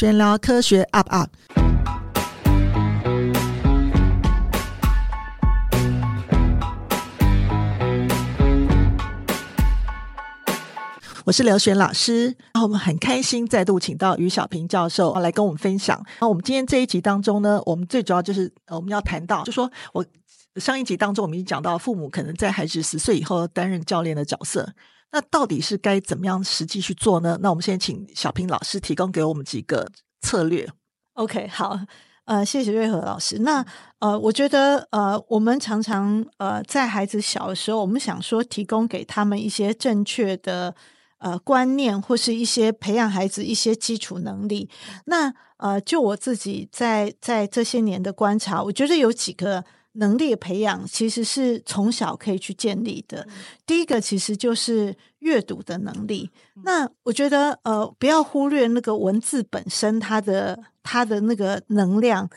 玄聊科学 UP UP，我是刘璇老师。然后我们很开心再度请到于小平教授来跟我们分享。那我们今天这一集当中呢，我们最主要就是我们要谈到，就说我上一集当中我们已经讲到，父母可能在孩子十岁以后担任教练的角色。那到底是该怎么样实际去做呢？那我们先请小平老师提供给我们几个策略。OK，好，呃，谢谢瑞和老师。那呃，我觉得呃，我们常常呃，在孩子小的时候，我们想说提供给他们一些正确的呃观念，或是一些培养孩子一些基础能力。那呃，就我自己在在这些年的观察，我觉得有几个。能力的培养其实是从小可以去建立的。第一个其实就是阅读的能力。那我觉得呃，不要忽略那个文字本身它的它的那个能量。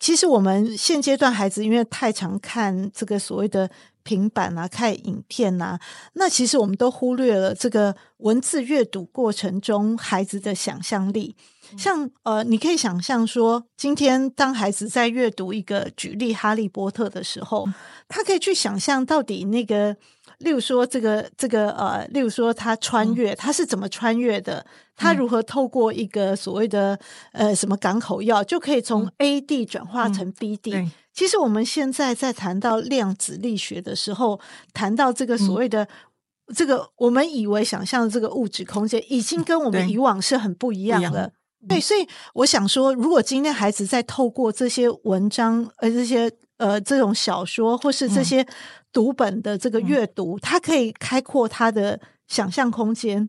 其实我们现阶段孩子因为太常看这个所谓的平板啊，看影片啊，那其实我们都忽略了这个文字阅读过程中孩子的想象力。像呃，你可以想象说，今天当孩子在阅读一个举例《哈利波特》的时候，他可以去想象到底那个，例如说这个这个呃，例如说他穿越，他是怎么穿越的？他如何透过一个所谓的呃什么港口药，就可以从 A 地转化成 B 地？嗯，其实我们现在在谈到量子力学的时候，谈到这个所谓的这个我们以为想象的这个物质空间，已经跟我们以往是很不一样的。对，所以我想说，如果今天孩子在透过这些文章，呃，这些呃这种小说，或是这些读本的这个阅读，它、可以开阔他的想象空间。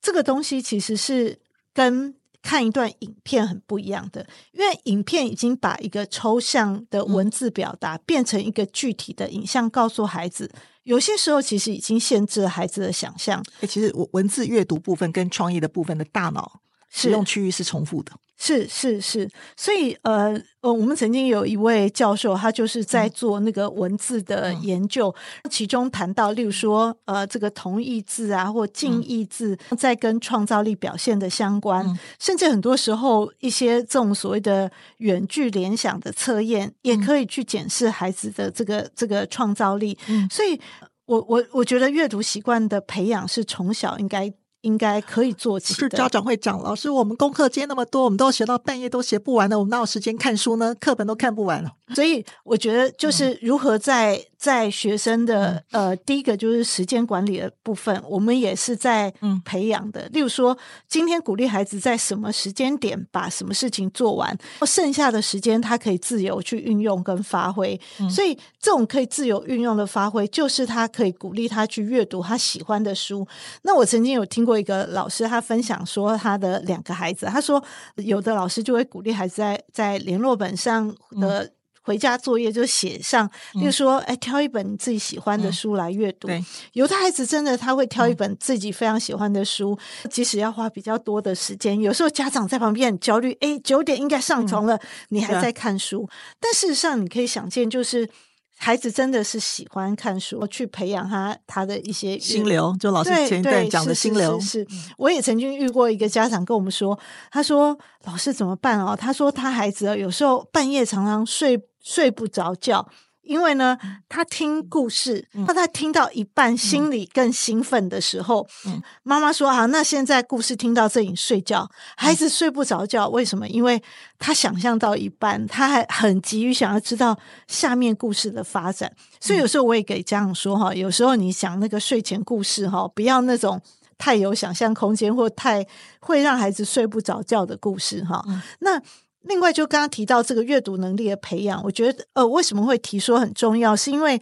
这个东西其实是跟看一段影片很不一样的，因为影片已经把一个抽象的文字表达变成一个具体的影像，告诉孩子。有些时候其实已经限制了孩子的想象。诶，其实文字阅读部分跟创意的部分的大脑。使用区域是重复的，是是是，所以呃呃，我们曾经有一位教授，他就是在做那个文字的研究，嗯、其中谈到，例如说呃，这个同义字啊，或近义字，在跟创造力表现的相关，嗯、甚至很多时候一些这种所谓的远距联想的测验，也可以去检视孩子的这个这个创造力。嗯、所以我我我觉得阅读习惯的培养是从小应该。应该可以做起的。是家长会讲，老师，我们功课今天那么多，我们都学到半夜都写不完了，我们哪有时间看书呢？课本都看不完了。所以我觉得，就是如何在。嗯在学生的呃，第一个就是时间管理的部分，我们也是在培养的。嗯、例如说，今天鼓励孩子在什么时间点把什么事情做完，剩下的时间他可以自由去运用跟发挥。嗯、所以，这种可以自由运用的发挥，就是他可以鼓励他去阅读他喜欢的书。那我曾经有听过一个老师，他分享说，他的两个孩子，他说有的老师就会鼓励孩子在在联络本上的、嗯。回家作业就写上，比如说，哎，挑一本你自己喜欢的书来阅读。嗯、有的孩子真的他会挑一本自己非常喜欢的书，嗯、即使要花比较多的时间。有时候家长在旁边很焦虑，哎，九点应该上床了，嗯、你还在看书。啊、但事实上，你可以想见，就是孩子真的是喜欢看书，去培养他他的一些心流。就老师前一段讲的心流，是。我也曾经遇过一个家长跟我们说，他说：“老师怎么办哦？”他说他孩子有时候半夜常常睡。睡不着觉，因为呢，他听故事，他听到一半，心里更兴奋的时候，嗯、妈妈说：“啊，那现在故事听到这里睡觉。”孩子睡不着觉，为什么？因为他想象到一半，他还很急于想要知道下面故事的发展。所以有时候我也给家长说：“哈，有时候你想那个睡前故事，哈，不要那种太有想象空间或太会让孩子睡不着觉的故事，哈。嗯”那。另外，就刚刚提到这个阅读能力的培养，我觉得呃，为什么会提说很重要？是因为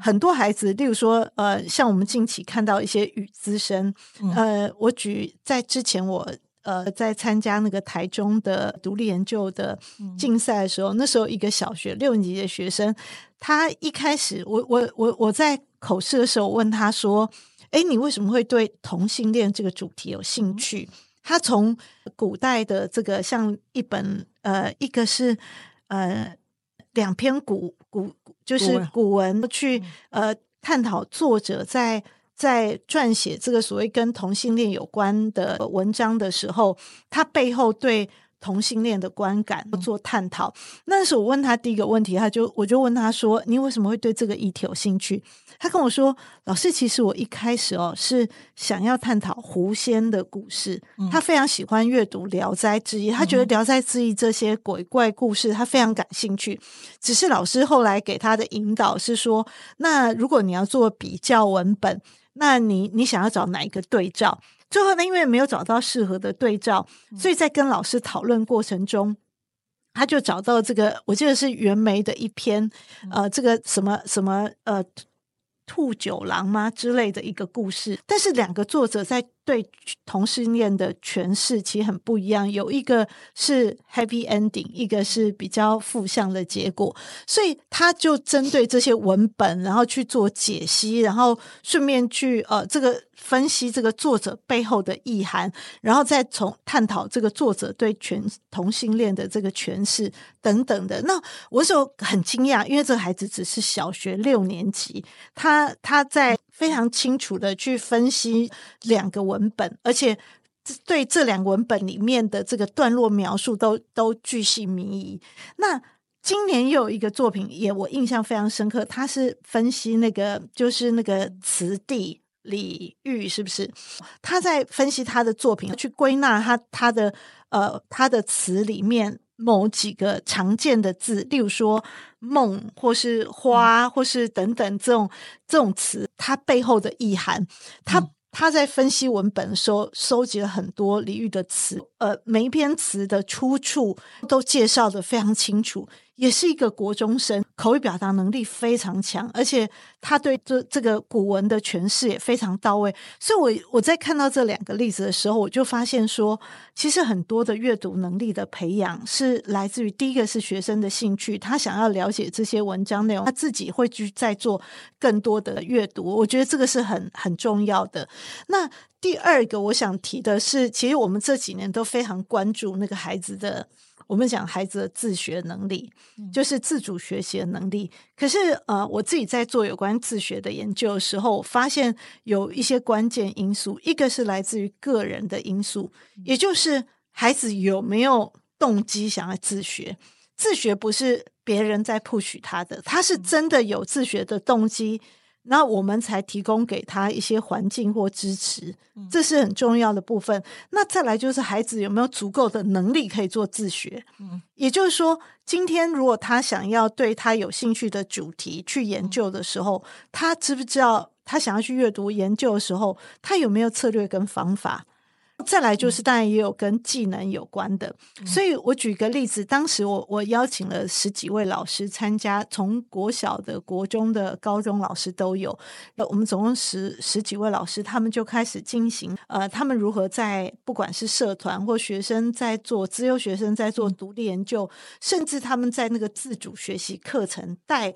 很多孩子，例如说呃，像我们近期看到一些语资生，呃，我举在之前我呃在参加那个台中的独立研究的竞赛的时候，那时候一个小学六年级的学生，他一开始我我我我在口试的时候问他说：“哎，你为什么会对同性恋这个主题有兴趣？”他从古代的这个像一本呃，一个是呃两篇古古就是古文。去呃探讨作者在在撰写这个所谓跟同性恋有关的文章的时候，他背后对同性恋的观感做探讨。那时候我问他第一个问题，他就我就问他说：“你为什么会对这个议题有兴趣？”他跟我说：“老师，其实我一开始哦是想要探讨狐仙的故事。他非常喜欢阅读《聊斋志异》，他觉得《聊斋志异》这些鬼怪故事他非常感兴趣。只是老师后来给他的引导是说：那如果你要做比较文本，那你你想要找哪一个对照？”最后呢，因为没有找到适合的对照，所以在跟老师讨论过程中，他就找到这个，我记得是袁枚的一篇，呃，这个什么什么呃，兔九郎吗？之类的一个故事，但是两个作者在。对同性恋的诠释其实很不一样，有一个是 happy ending，一个是比较负向的结果，所以他就针对这些文本，然后去做解析，然后顺便去呃这个分析这个作者背后的意涵，然后再从探讨这个作者对全同性恋的这个诠释等等的。那我就很惊讶，因为这个孩子只是小学六年级，他他在。非常清楚的去分析两个文本，而且对这两个文本里面的这个段落描述都都巨细靡遗。那今年又有一个作品，也我印象非常深刻，他是分析那个就是那个词帝李煜，是不是？他在分析他的作品，去归纳他他的呃他的词里面。某几个常见的字，例如说“梦”或是“花”或是等等这种这种词，它背后的意涵，他他在分析文本的时候，收集了很多李煜的词，呃，每一篇词的出处都介绍的非常清楚。也是一个国中生，口语表达能力非常强，而且他对这这个古文的诠释也非常到位。所以我，我在看到这两个例子的时候，我就发现说，其实很多的阅读能力的培养是来自于第一个是学生的兴趣，他想要了解这些文章内容，他自己会去再做更多的阅读。我觉得这个是很很重要的。那第二个我想提的是，其实我们这几年都非常关注那个孩子的。我们讲孩子的自学能力，就是自主学习的能力。可是，呃，我自己在做有关自学的研究的时候，我发现有一些关键因素，一个是来自于个人的因素，也就是孩子有没有动机想要自学。自学不是别人在 push 他的，他是真的有自学的动机。那我们才提供给他一些环境或支持，这是很重要的部分。那再来就是孩子有没有足够的能力可以做自学？也就是说，今天如果他想要对他有兴趣的主题去研究的时候，他知不知道他想要去阅读研究的时候，他有没有策略跟方法？再来就是，当然也有跟技能有关的，所以我举个例子，当时我我邀请了十几位老师参加，从国小的、国中的、高中老师都有，我们总共十十几位老师，他们就开始进行，呃，他们如何在不管是社团或学生在做资优学生在做独立研究，甚至他们在那个自主学习课程带。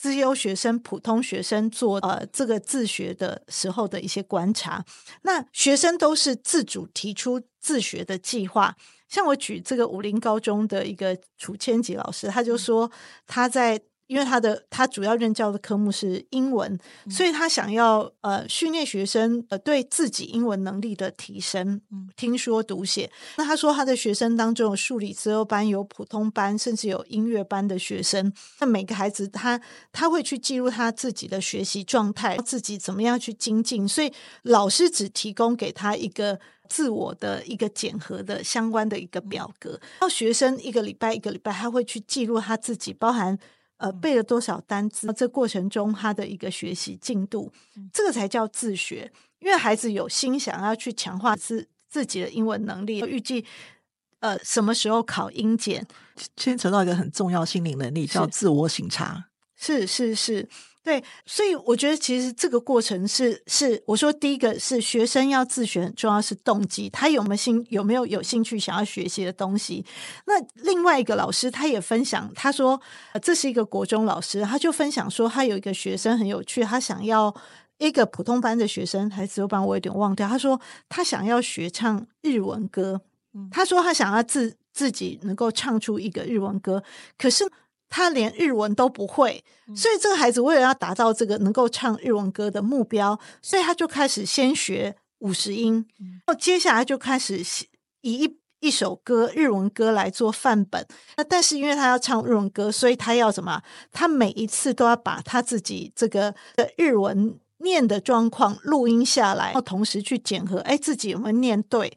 资优学生、普通学生做呃这个自学的时候的一些观察，那学生都是自主提出自学的计划。像我举这个武林高中的一个楚千吉老师，他就说他在。因为他的他主要任教的科目是英文，所以他想要呃训练学生呃对自己英文能力的提升，听说读写。那他说他的学生当中有数理资优班，有普通班，甚至有音乐班的学生。那每个孩子他他会去记录他自己的学习状态，自己怎么样去精进。所以老师只提供给他一个自我的一个检核的相关的一个表格，然后学生一个礼拜一个礼拜他会去记录他自己，包含。呃，背了多少单词？这过程中他的一个学习进度，这个才叫自学。因为孩子有心想要去强化自自己的英文能力，预计呃什么时候考英检，牵扯到一个很重要心理能力，叫自我省察。是是是。是对，所以我觉得其实这个过程是是我说第一个是学生要自学，很重要是动机，他有没有兴有没有有兴趣想要学习的东西。那另外一个老师他也分享，他说这是一个国中老师，他就分享说他有一个学生很有趣，他想要一个普通班的学生还是自由班，我有点忘掉。他说他想要学唱日文歌，他说他想要自自己能够唱出一个日文歌，可是。他连日文都不会，所以这个孩子为了要达到这个能够唱日文歌的目标，所以他就开始先学五十音，然后接下来就开始以一一首歌日文歌来做范本。那但是因为他要唱日文歌，所以他要什么？他每一次都要把他自己这个的日文念的状况录音下来，然后同时去检核，哎，自己有没有念对？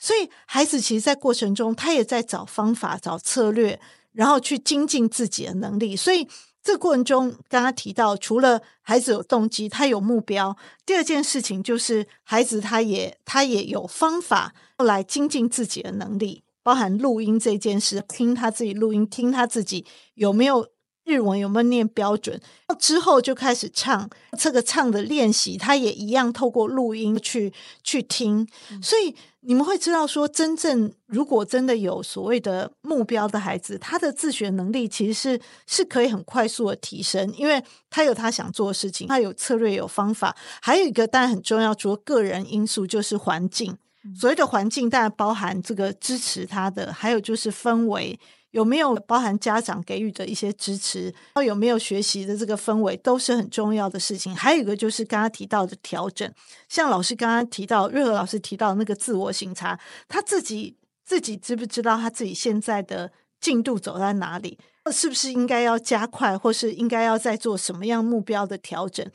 所以孩子其实，在过程中，他也在找方法、找策略，然后去精进自己的能力。所以这过程中，刚刚提到，除了孩子有动机，他有目标，第二件事情就是孩子他也他也有方法来精进自己的能力，包含录音这件事，听他自己录音，听他自己有没有。日文有没有念标准？之后就开始唱，这个唱的练习，他也一样透过录音去去听。所以你们会知道说，真正如果真的有所谓的目标的孩子，他的自学能力其实是是可以很快速的提升，因为他有他想做的事情，他有策略、有方法。还有一个当然很重要，除了个人因素，就是环境。所谓的环境，当然包含这个支持他的，还有就是氛围。有没有包含家长给予的一些支持？然后有没有学习的这个氛围，都是很重要的事情。还有一个就是刚刚提到的调整，像老师刚刚提到，瑞和老师提到那个自我省察，他自己自己知不知道他自己现在的进度走在哪里？是不是应该要加快，或是应该要再做什么样目标的调整？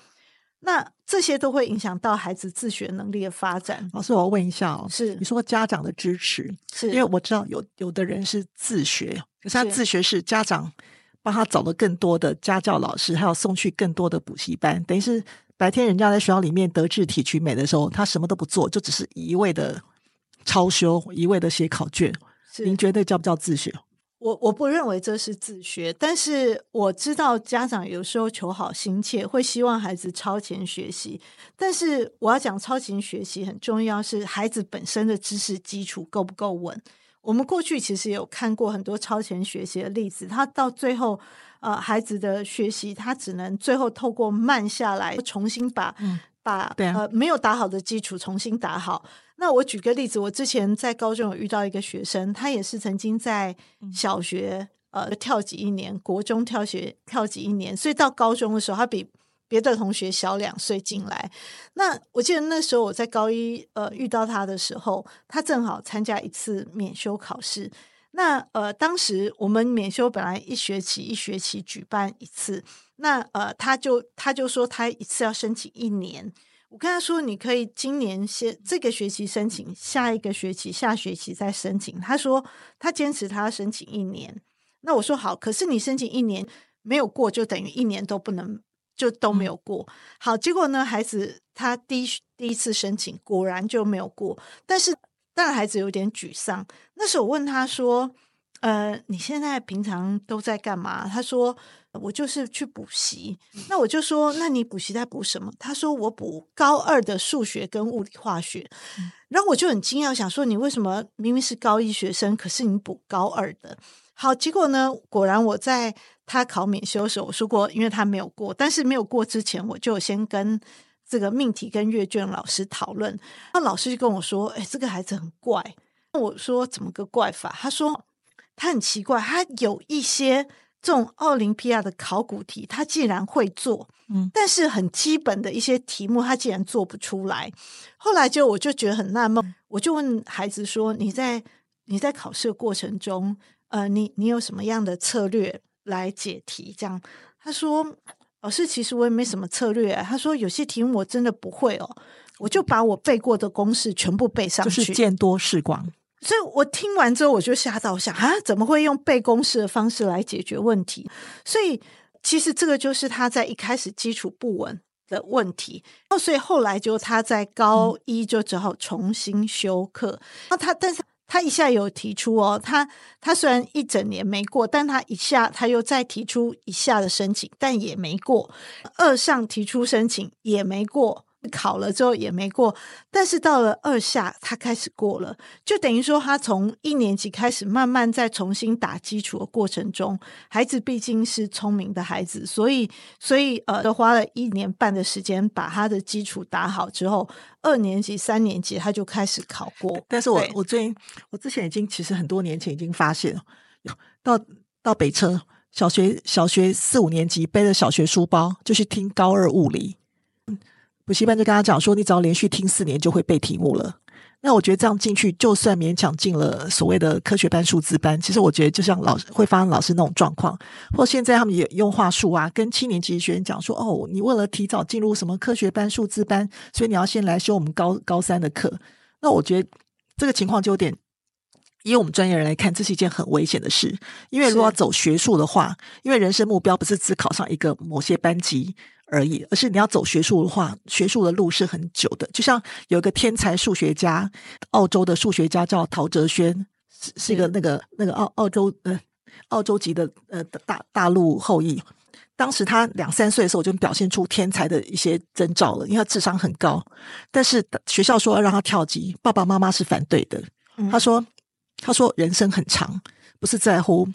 那这些都会影响到孩子自学能力的发展。老师，我要问一下哦，是你说家长的支持，是因为我知道有有的人是自学，可是他自学是家长帮他找了更多的家教老师，还有送去更多的补习班，等于是白天人家在学校里面德智体群美的时候，他什么都不做，就只是一味的抄修，一味的写考卷。您觉得叫不叫自学？我我不认为这是自学，但是我知道家长有时候求好心切，会希望孩子超前学习。但是我要讲超前学习很重要，是孩子本身的知识基础够不够稳。我们过去其实有看过很多超前学习的例子，他到最后，呃，孩子的学习他只能最后透过慢下来，重新把、嗯、把啊、呃没有打好的基础重新打好。那我举个例子，我之前在高中有遇到一个学生，他也是曾经在小学呃跳级一年，国中跳学跳级一年，所以到高中的时候，他比别的同学小两岁进来。那我记得那时候我在高一呃遇到他的时候，他正好参加一次免修考试。那呃当时我们免修本来一学期一学期举办一次，那呃他就他就说他一次要申请一年。我跟他说：“你可以今年先这个学期申请，下一个学期下学期再申请。”他说他坚持他要申请一年。那我说好，可是你申请一年没有过，就等于一年都不能，就都没有过。好，结果呢，孩子他第一第一次申请果然就没有过。但是当然孩子有点沮丧。那时候我问他说：“呃，你现在平常都在干嘛？”他说。我就是去补习，那我就说，那你补习在补什么？他说我补高二的数学跟物理化学，然后我就很惊讶，想说你为什么明明是高一学生，可是你补高二的？好，结果呢，果然我在他考免修的时候，我说过，因为他没有过，但是没有过之前，我就先跟这个命题跟阅卷老师讨论，那老师就跟我说，哎，这个孩子很怪。我说怎么个怪法？他说他很奇怪，他有一些。这种奥林匹亚的考古题，他竟然会做，嗯，但是很基本的一些题目，他竟然做不出来。后来就我就觉得很纳闷，我就问孩子说：“你在你在考试的过程中，呃，你你有什么样的策略来解题？”这样他说：“老师，其实我也没什么策略。”他说：“有些题目我真的不会哦，我就把我背过的公式全部背上去，就是见多识广。”所以我听完之后，我就吓到，想啊，怎么会用背公式的方式来解决问题？所以其实这个就是他在一开始基础不稳的问题。哦，所以后来就他在高一就只好重新修课。那他，但是他一下有提出哦，他他虽然一整年没过，但他一下他又再提出一下的申请，但也没过。二上提出申请也没过。考了之后也没过，但是到了二下，他开始过了，就等于说他从一年级开始慢慢再重新打基础的过程中，孩子毕竟是聪明的孩子，所以所以呃，都花了一年半的时间把他的基础打好之后，二年级、三年级他就开始考过。但是我我最近我之前已经其实很多年前已经发现，到到北车小学小学四五年级背着小学书包就去听高二物理。补习班就跟他讲说，你只要连续听四年就会背题目了。那我觉得这样进去，就算勉强进了所谓的科学班、数字班，其实我觉得就像老师会发生老师那种状况，或现在他们也用话术啊，跟七年级学生讲说：“哦，你为了提早进入什么科学班、数字班，所以你要先来修我们高高三的课。”那我觉得这个情况就有点，以我们专业人来看，这是一件很危险的事。因为如果要走学术的话，因为人生目标不是只考上一个某些班级。而已，而是你要走学术的话，学术的路是很久的。就像有一个天才数学家，澳洲的数学家叫陶哲轩，是是一个那个那个澳澳洲呃澳洲籍的呃大大陆后裔。当时他两三岁的时候就表现出天才的一些征兆了，因为他智商很高。但是学校说要让他跳级，爸爸妈妈是反对的。他说：“他说人生很长，不是在乎。”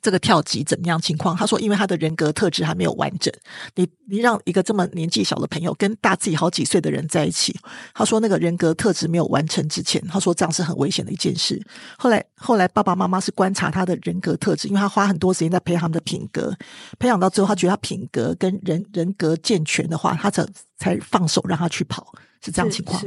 这个跳级怎么样情况？他说，因为他的人格特质还没有完整。你你让一个这么年纪小的朋友跟大自己好几岁的人在一起，他说那个人格特质没有完成之前，他说这样是很危险的一件事。后来后来爸爸妈妈是观察他的人格特质，因为他花很多时间在培养他们的品格，培养到最后他觉得他品格跟人人格健全的话，他才才放手让他去跑，是这样情况。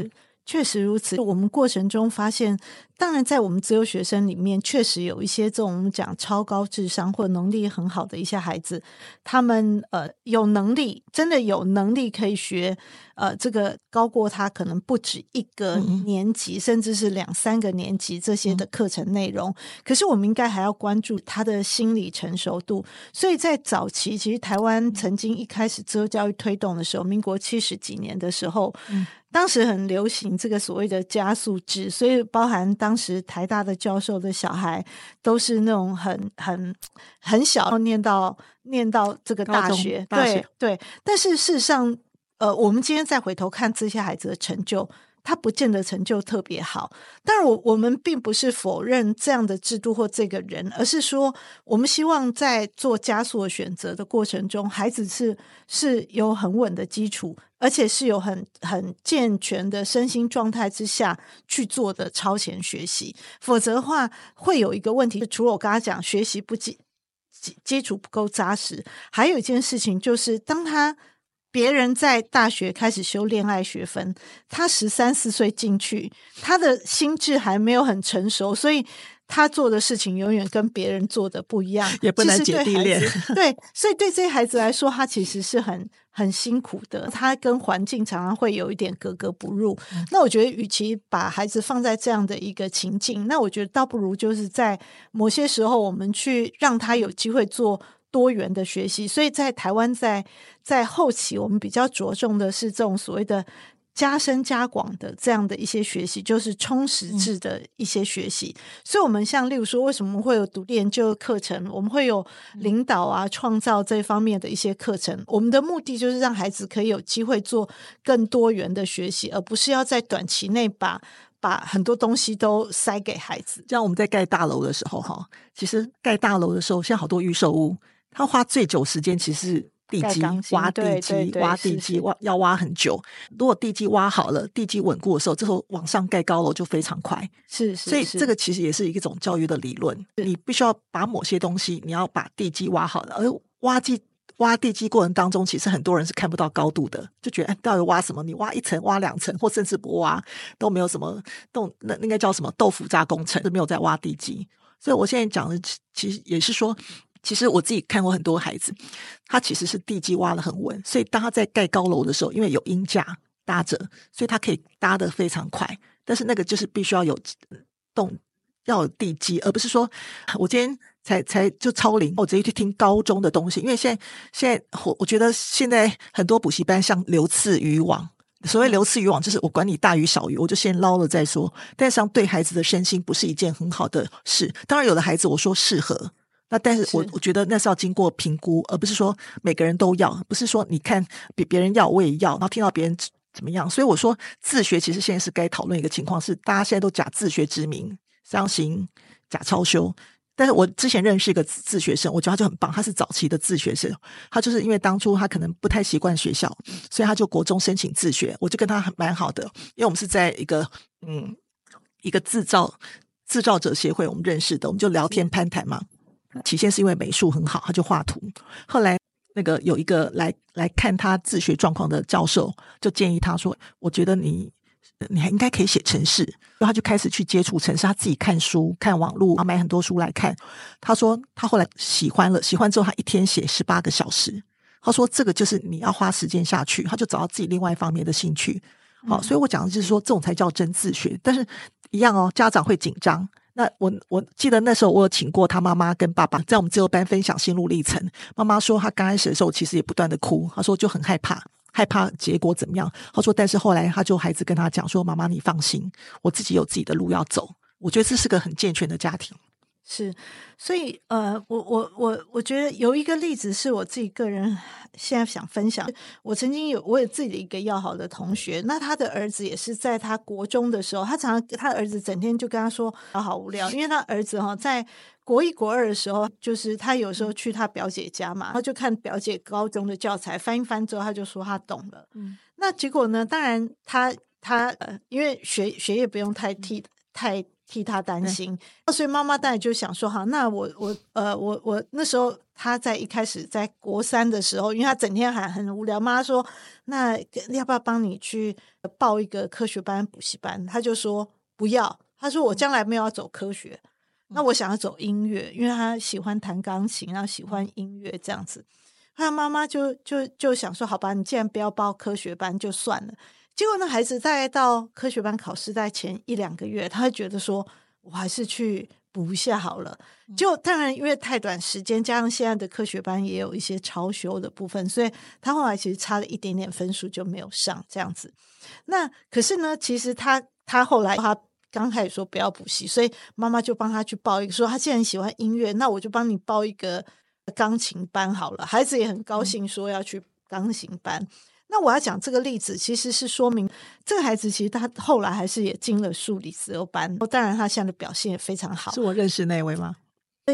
确实如此。我们过程中发现，当然在我们自由学生里面，确实有一些这种我们讲超高智商或能力很好的一些孩子，他们呃有能力，真的有能力可以学呃这个高过他可能不止一个年级，嗯、甚至是两三个年级这些的课程内容。嗯、可是我们应该还要关注他的心理成熟度。所以在早期，其实台湾曾经一开始自由教育推动的时候，民国七十几年的时候。嗯当时很流行这个所谓的加速制，所以包含当时台大的教授的小孩都是那种很很很小，念到念到这个大学，大学对对。但是事实上，呃，我们今天再回头看这些孩子的成就。他不见得成就特别好，当然我我们并不是否认这样的制度或这个人，而是说我们希望在做加速的选择的过程中，孩子是是有很稳的基础，而且是有很很健全的身心状态之下去做的超前学习，否则的话会有一个问题，除了我刚刚讲学习不基基基础不够扎实，还有一件事情就是当他。别人在大学开始修恋爱学分，他十三四岁进去，他的心智还没有很成熟，所以他做的事情永远跟别人做的不一样，也不能姐弟恋。对，所以对这些孩子来说，他其实是很很辛苦的，他跟环境常常会有一点格格不入。嗯、那我觉得，与其把孩子放在这样的一个情境，那我觉得倒不如就是在某些时候，我们去让他有机会做。多元的学习，所以在台湾，在在后期，我们比较着重的是这种所谓的加深加广的这样的一些学习，就是充实制的一些学习。嗯、所以，我们像例如说，为什么会有独立研究课程？我们会有领导啊、创造这方面的一些课程。我们的目的就是让孩子可以有机会做更多元的学习，而不是要在短期内把把很多东西都塞给孩子。像我们在盖大楼的时候，哈，其实盖大楼的时候，像好多预售屋。他花最久时间其实是地基挖地基挖地基挖要挖很久。如果地基挖好了，地基稳固的时候，这时候往上盖高楼就非常快。是，是，是，所以这个其实也是一种教育的理论。你必须要把某些东西，你要把地基挖好了。而挖地挖地基过程当中，其实很多人是看不到高度的，就觉得哎，到底挖什么？你挖一层、挖两层，或甚至不挖都没有什么动。那应该叫什么豆腐渣工程？是没有在挖地基。所以我现在讲的其实也是说。其实我自己看过很多孩子，他其实是地基挖得很稳，所以当他在盖高楼的时候，因为有鹰架搭着，所以他可以搭得非常快。但是那个就是必须要有动，要有地基，而不是说我今天才才就超龄，我直接去听高中的东西。因为现在现在我我觉得现在很多补习班像流刺渔网，所谓流刺渔网就是我管你大鱼小鱼，我就先捞了再说。但是对孩子的身心不是一件很好的事。当然有的孩子我说适合。那但是我我觉得那是要经过评估，而不是说每个人都要，不是说你看别别人要我也要，然后听到别人怎么样。所以我说自学其实现在是该讨论一个情况，是大家现在都假自学之名，相行假超修。但是我之前认识一个自学生，我觉得他就很棒，他是早期的自学生，他就是因为当初他可能不太习惯学校，所以他就国中申请自学，我就跟他很蛮好的，因为我们是在一个嗯一个制造制造者协会我们认识的，我们就聊天攀谈嘛。起先是因为美术很好，他就画图。后来那个有一个来来看他自学状况的教授，就建议他说：“我觉得你你还应该可以写程式。然后他就开始去接触程式，他自己看书、看网络，买很多书来看。他说他后来喜欢了，喜欢之后他一天写十八个小时。他说这个就是你要花时间下去，他就找到自己另外一方面的兴趣。好，所以我讲的就是说，这种才叫真自学。但是一样哦，家长会紧张。那我我记得那时候我有请过他妈妈跟爸爸在我们自由班分享心路历程。妈妈说，她刚开始的时候其实也不断的哭，她说就很害怕，害怕结果怎么样。她说，但是后来她就孩子跟她讲说，妈妈你放心，我自己有自己的路要走。我觉得这是个很健全的家庭。是，所以呃，我我我我觉得有一个例子是我自己个人现在想分享。我曾经有我有自己的一个要好的同学，那他的儿子也是在他国中的时候，他常常他儿子整天就跟他说好好无聊，因为他儿子哈在国一国二的时候，就是他有时候去他表姐家嘛，他就看表姐高中的教材翻一翻之后，他就说他懂了。嗯，那结果呢？当然他他呃，因为学学业不用太替太。替他担心，那、所以妈妈当然就想说：“哈，那我我呃我我那时候他在一开始在国三的时候，因为他整天还很无聊，妈妈说：那要不要帮你去报一个科学班补习班？他就说不要，他说我将来没有要走科学，嗯、那我想要走音乐，因为他喜欢弹钢琴，然后喜欢音乐这样子。他妈妈就就就想说：好吧，你既然不要报科学班，就算了。”结果那孩子在到科学班考试在前一两个月，他会觉得说，我还是去补一下好了。就当然因为太短时间，加上现在的科学班也有一些超修的部分，所以他后来其实差了一点点分数就没有上这样子。那可是呢，其实他他后来他刚开始说不要补习，所以妈妈就帮他去报一个，说他既然喜欢音乐，那我就帮你报一个钢琴班好了。孩子也很高兴，说要去钢琴班。那我要讲这个例子，其实是说明这个孩子其实他后来还是也进了数理自由班，当然他现在的表现也非常好。是我认识那位吗？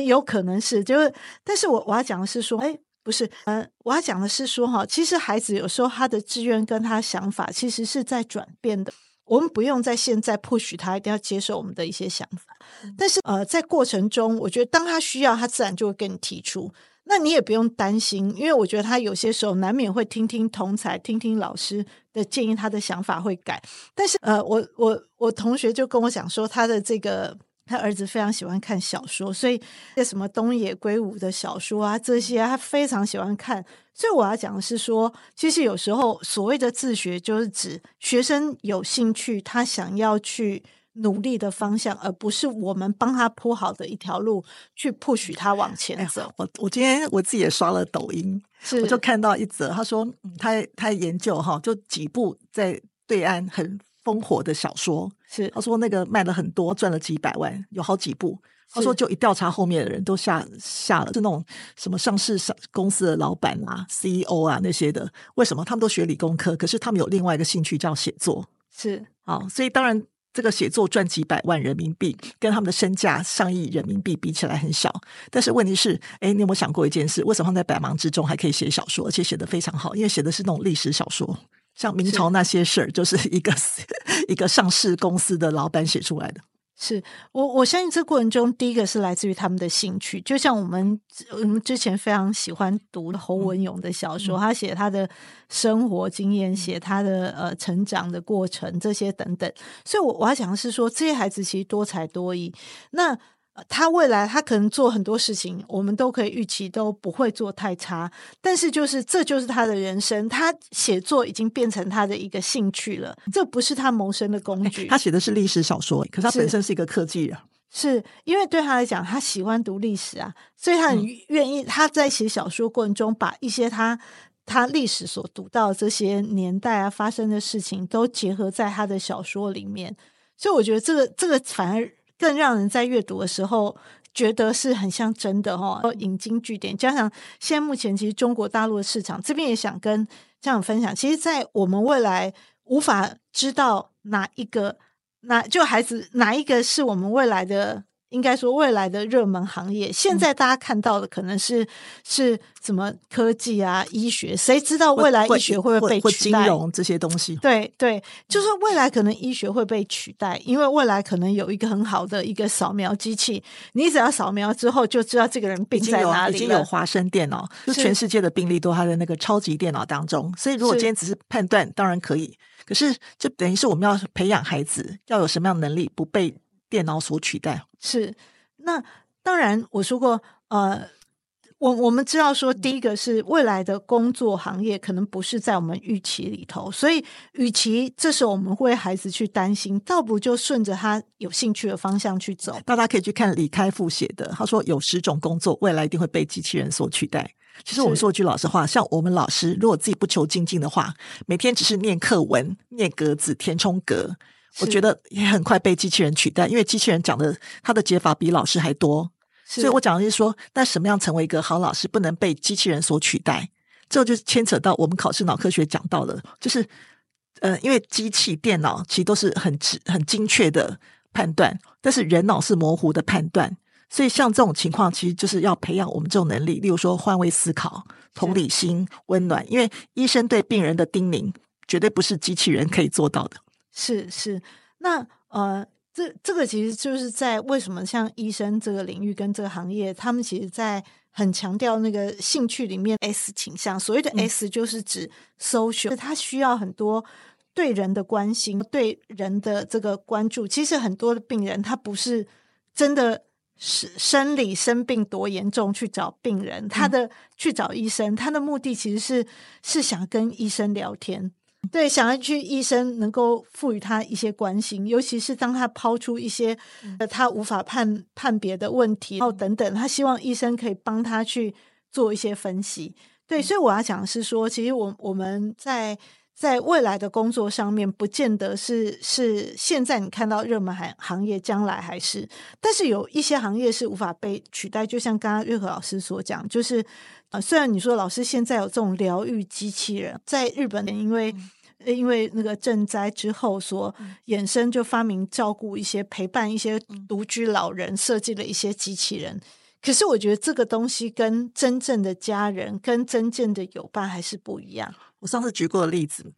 有可能是，就是，但是我我要讲的是说，哎，不是，嗯、呃，我要讲的是说哈，其实孩子有时候他的志愿跟他想法其实是在转变的，我们不用在现在 push 他一定要接受我们的一些想法，但是呃，在过程中，我觉得当他需要，他自然就会跟你提出。那你也不用担心，因为我觉得他有些时候难免会听听同才、听听老师的建议，他的想法会改。但是，呃，我我我同学就跟我讲说，他的这个他儿子非常喜欢看小说，所以这什么东野圭吾的小说啊，这些他非常喜欢看。所以我要讲的是说，其实有时候所谓的自学，就是指学生有兴趣，他想要去。努力的方向，而不是我们帮他铺好的一条路去 push 他往前走。哎、我我今天我自己也刷了抖音，是我就看到一则，他说他他研究哈，就几部在对岸很烽火的小说，是他说那个卖了很多，赚了几百万，有好几部。他说就一调查后面的人都下下了，是那种什么上市上公司的老板啊、CEO 啊那些的，为什么他们都学理工科？可是他们有另外一个兴趣叫写作，是好，所以当然。这个写作赚几百万人民币，跟他们的身价上亿人民币比起来很小。但是问题是，哎，你有没有想过一件事？为什么他在百忙之中还可以写小说，而且写得非常好？因为写的是那种历史小说，像明朝那些事儿，就是一个是 一个上市公司的老板写出来的。是我我相信这过程中，第一个是来自于他们的兴趣，就像我们我们之前非常喜欢读侯文勇的小说，嗯、他写他的生活经验，写他的呃成长的过程这些等等，所以我我要讲的是说，这些孩子其实多才多艺，那。他未来他可能做很多事情，我们都可以预期都不会做太差。但是就是这就是他的人生，他写作已经变成他的一个兴趣了，这不是他谋生的工具。他写的是历史小说，可是他本身是一个科技人，是，因为对他来讲，他喜欢读历史啊，所以他很愿意他在写小说过程中把一些他他历史所读到这些年代啊发生的事情都结合在他的小说里面。所以我觉得这个这个反而。更让人在阅读的时候觉得是很像真的哈，引经据典。加上现在目前其实中国大陆的市场，这边也想跟家长分享。其实，在我们未来无法知道哪一个哪就孩子哪一个是我们未来的应该说未来的热门行业，现在大家看到的可能是、嗯、是什么科技啊、医学，谁知道未来医学会不会被取代？金融这些东西，对对，就是未来可能医学会被取代，因为未来可能有一个很好的一个扫描机器，你只要扫描之后就知道这个人病在哪里了。已经有华生电脑，就全世界的病例都在那个超级电脑当中，所以如果今天只是判断，当然可以。可是就等于是我们要培养孩子要有什么样的能力，不被电脑所取代。是，那当然我说过，呃，我我们知道说，第一个是未来的工作行业可能不是在我们预期里头，所以与其这时候我们为孩子去担心，倒不如就顺着他有兴趣的方向去走。大家可以去看李开复写的，他说有十种工作未来一定会被机器人所取代。其实我们说句老实话，像我们老师如果自己不求精进的话，每天只是念课文、念格子、填充格。我觉得也很快被机器人取代，因为机器人讲的他的解法比老师还多，所以我讲的是说，那什么样成为一个好老师，不能被机器人所取代？这就牵扯到我们考试脑科学讲到的，就是呃，因为机器电脑其实都是很直、很精确的判断，但是人脑是模糊的判断，所以像这种情况，其实就是要培养我们这种能力，例如说换位思考、同理心、温暖，因为医生对病人的叮咛绝对不是机器人可以做到的。是是，那呃，这这个其实就是在为什么像医生这个领域跟这个行业，他们其实在很强调那个兴趣里面 S 倾向。所谓的 S 就是指 social，他需要很多对人的关心，对人的这个关注。其实很多的病人他不是真的是生理生病多严重去找病人，他的去找医生，他的目的其实是是想跟医生聊天。对，想要去医生能够赋予他一些关心，尤其是当他抛出一些呃他无法判判别的问题，然后等等，他希望医生可以帮他去做一些分析。对，所以我要讲的是说，其实我我们在在未来的工作上面，不见得是是现在你看到热门行行业，将来还是，但是有一些行业是无法被取代，就像刚刚月和老师所讲，就是。啊，虽然你说老师现在有这种疗愈机器人，在日本，因为因为那个震灾之后所衍生，就发明照顾一些陪伴一些独居老人，设计了一些机器人。可是我觉得这个东西跟真正的家人、跟真正的友伴还是不一样。我上次举过的例子，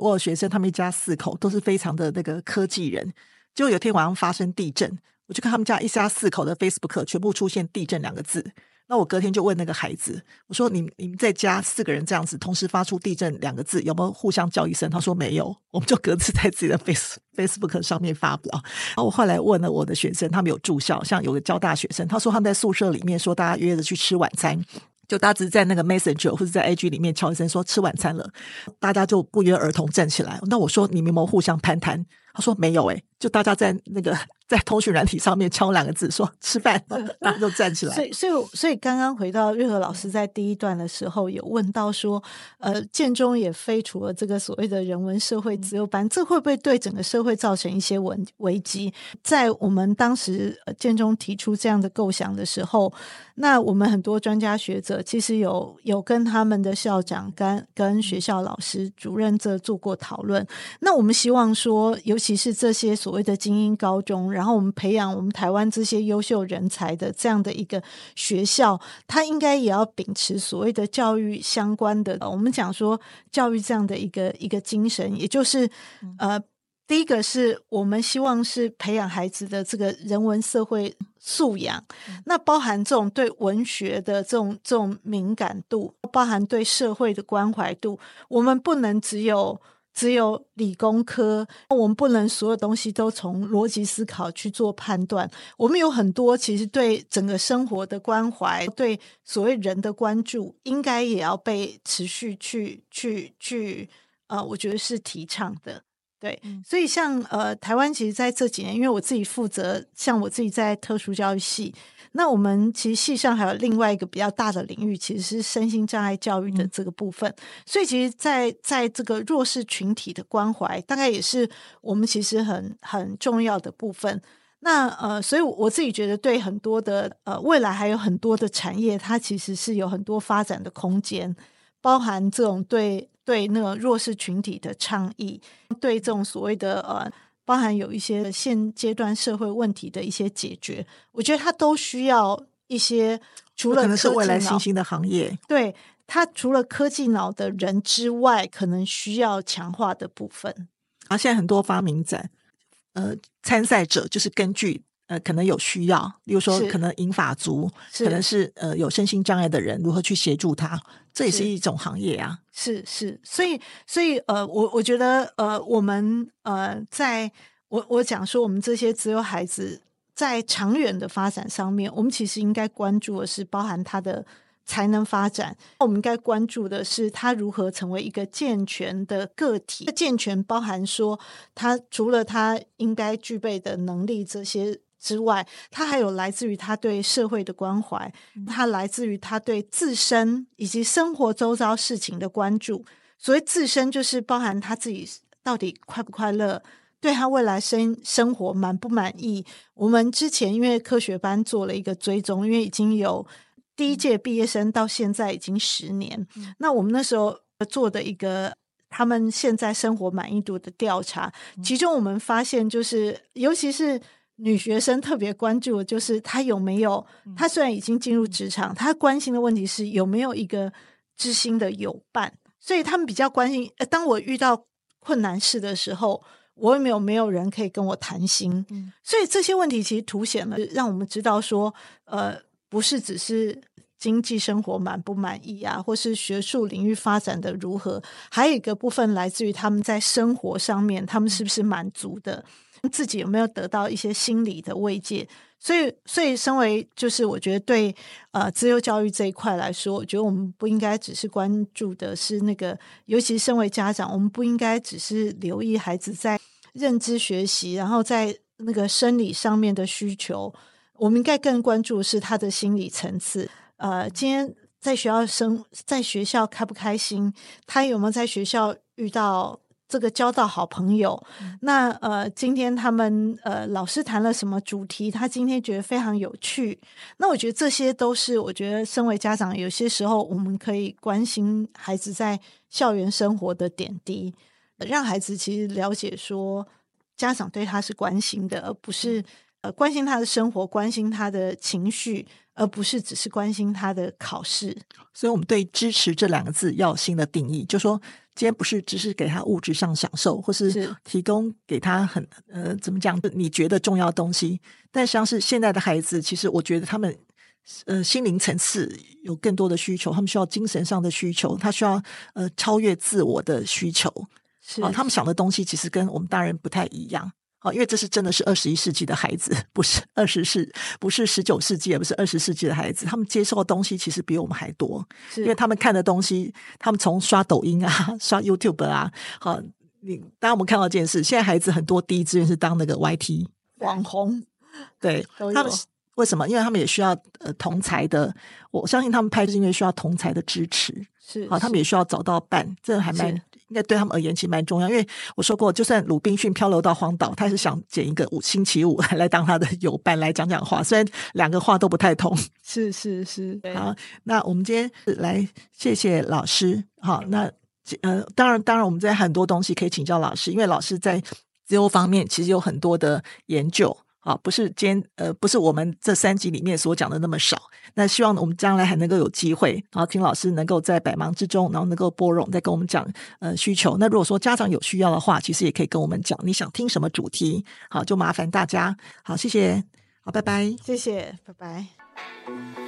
我有学生，他们一家四口都是非常的那个科技人，结果有天晚上发生地震，我就看他们家一家四口的 Facebook 全部出现“地震”两个字。那我隔天就问那个孩子，我说你：“你们在家四个人这样子同时发出地震两个字，有没有互相叫一声？”他说：“没有。”我们就各自在自己的 Face Facebook 上面发表。然后我后来问了我的学生，他们有住校，像有个交大学生，他说他们在宿舍里面说大家约着去吃晚餐，就大家只是在那个 Messenger 或者在 IG 里面敲一声说吃晚餐了，大家就不约而同站起来。那我说你们有没有互相攀谈？他说没有诶、欸，就大家在那个。在通讯软体上面敲两个字，说吃饭，大家就站起来。所以，所以，所以，刚刚回到瑞和老师在第一段的时候有问到说，呃，建中也废除了这个所谓的人文社会自由班，这会不会对整个社会造成一些危危机？在我们当时建中提出这样的构想的时候，那我们很多专家学者其实有有跟他们的校长跟跟学校老师主任这做过讨论。那我们希望说，尤其是这些所谓的精英高中。然后我们培养我们台湾这些优秀人才的这样的一个学校，它应该也要秉持所谓的教育相关的。我们讲说教育这样的一个一个精神，也就是呃，第一个是我们希望是培养孩子的这个人文社会素养，那包含这种对文学的这种这种敏感度，包含对社会的关怀度，我们不能只有。只有理工科，我们不能所有东西都从逻辑思考去做判断。我们有很多其实对整个生活的关怀，对所谓人的关注，应该也要被持续去去去，呃，我觉得是提倡的。对，所以像呃，台湾其实在这几年，因为我自己负责，像我自己在特殊教育系。那我们其实系上还有另外一个比较大的领域，其实是身心障碍教育的这个部分。嗯、所以，其实在，在在这个弱势群体的关怀，大概也是我们其实很很重要的部分。那呃，所以我自己觉得，对很多的呃未来还有很多的产业，它其实是有很多发展的空间，包含这种对对那个弱势群体的倡议，对这种所谓的呃。包含有一些现阶段社会问题的一些解决，我觉得它都需要一些除了可能是未来新兴的行业，对它除了科技脑的人之外，可能需要强化的部分。啊，现在很多发明展，呃，参赛者就是根据。呃，可能有需要，例如说，可能银发族，可能是呃有身心障碍的人，如何去协助他，这也是一种行业啊。是是，所以所以呃，我我觉得呃，我们呃，在我我讲说，我们这些只有孩子在长远的发展上面，我们其实应该关注的是包含他的才能发展，我们应该关注的是他如何成为一个健全的个体。健全包含说，他除了他应该具备的能力这些。之外，他还有来自于他对社会的关怀，他来自于他对自身以及生活周遭事情的关注。所谓自身，就是包含他自己到底快不快乐，对他未来生生活满不满意。我们之前因为科学班做了一个追踪，因为已经有第一届毕业生到现在已经十年，那我们那时候做的一个他们现在生活满意度的调查，其中我们发现就是，尤其是。女学生特别关注的就是她有没有，她虽然已经进入职场，她关心的问题是有没有一个知心的友伴，所以他们比较关心。当我遇到困难事的时候，我有没有没有人可以跟我谈心？所以这些问题其实凸显了，让我们知道说，呃，不是只是经济生活满不满意啊，或是学术领域发展的如何，还有一个部分来自于他们在生活上面，他们是不是满足的。自己有没有得到一些心理的慰藉？所以，所以，身为就是我觉得对呃自由教育这一块来说，我觉得我们不应该只是关注的是那个，尤其身为家长，我们不应该只是留意孩子在认知学习，然后在那个生理上面的需求，我们应该更关注的是他的心理层次。呃，今天在学校生在学校开不开心？他有没有在学校遇到？这个交到好朋友，嗯、那呃，今天他们呃老师谈了什么主题？他今天觉得非常有趣。那我觉得这些都是我觉得身为家长，有些时候我们可以关心孩子在校园生活的点滴，让孩子其实了解说家长对他是关心的，而不是呃关心他的生活，关心他的情绪，而不是只是关心他的考试。所以，我们对“支持”这两个字要有新的定义，就说。今天不是只是给他物质上享受，或是提供给他很呃怎么讲？你觉得重要的东西，但实际上是现在的孩子，其实我觉得他们呃心灵层次有更多的需求，他们需要精神上的需求，他需要呃超越自我的需求。是啊，他们想的东西其实跟我们大人不太一样。因为这是真的是二十一世纪的孩子，不是二十世，不是十九世纪，也不是二十世纪的孩子。他们接受的东西其实比我们还多，是因为他们看的东西，他们从刷抖音啊，刷 YouTube 啊，好，你当然我们看到一件事，现在孩子很多第一志愿是当那个 YT 网红，对，他们为什么？因为他们也需要呃同才的，我相信他们拍是因为需要同才的支持，是好，他们也需要找到伴，这还蛮。应该对他们而言其实蛮重要，因为我说过，就算鲁滨逊漂流到荒岛，他是想捡一个五星期五 来当他的友伴来讲讲话，虽然两个话都不太通。是是是，好，那我们今天来谢谢老师。好，那呃，当然当然，我们在很多东西可以请教老师，因为老师在自由方面其实有很多的研究。啊，不是今天呃，不是我们这三集里面所讲的那么少。那希望我们将来还能够有机会，然后听老师能够在百忙之中，然后能够拨冗再跟我们讲呃需求。那如果说家长有需要的话，其实也可以跟我们讲，你想听什么主题？好，就麻烦大家。好，谢谢，好，拜拜，谢谢，拜拜。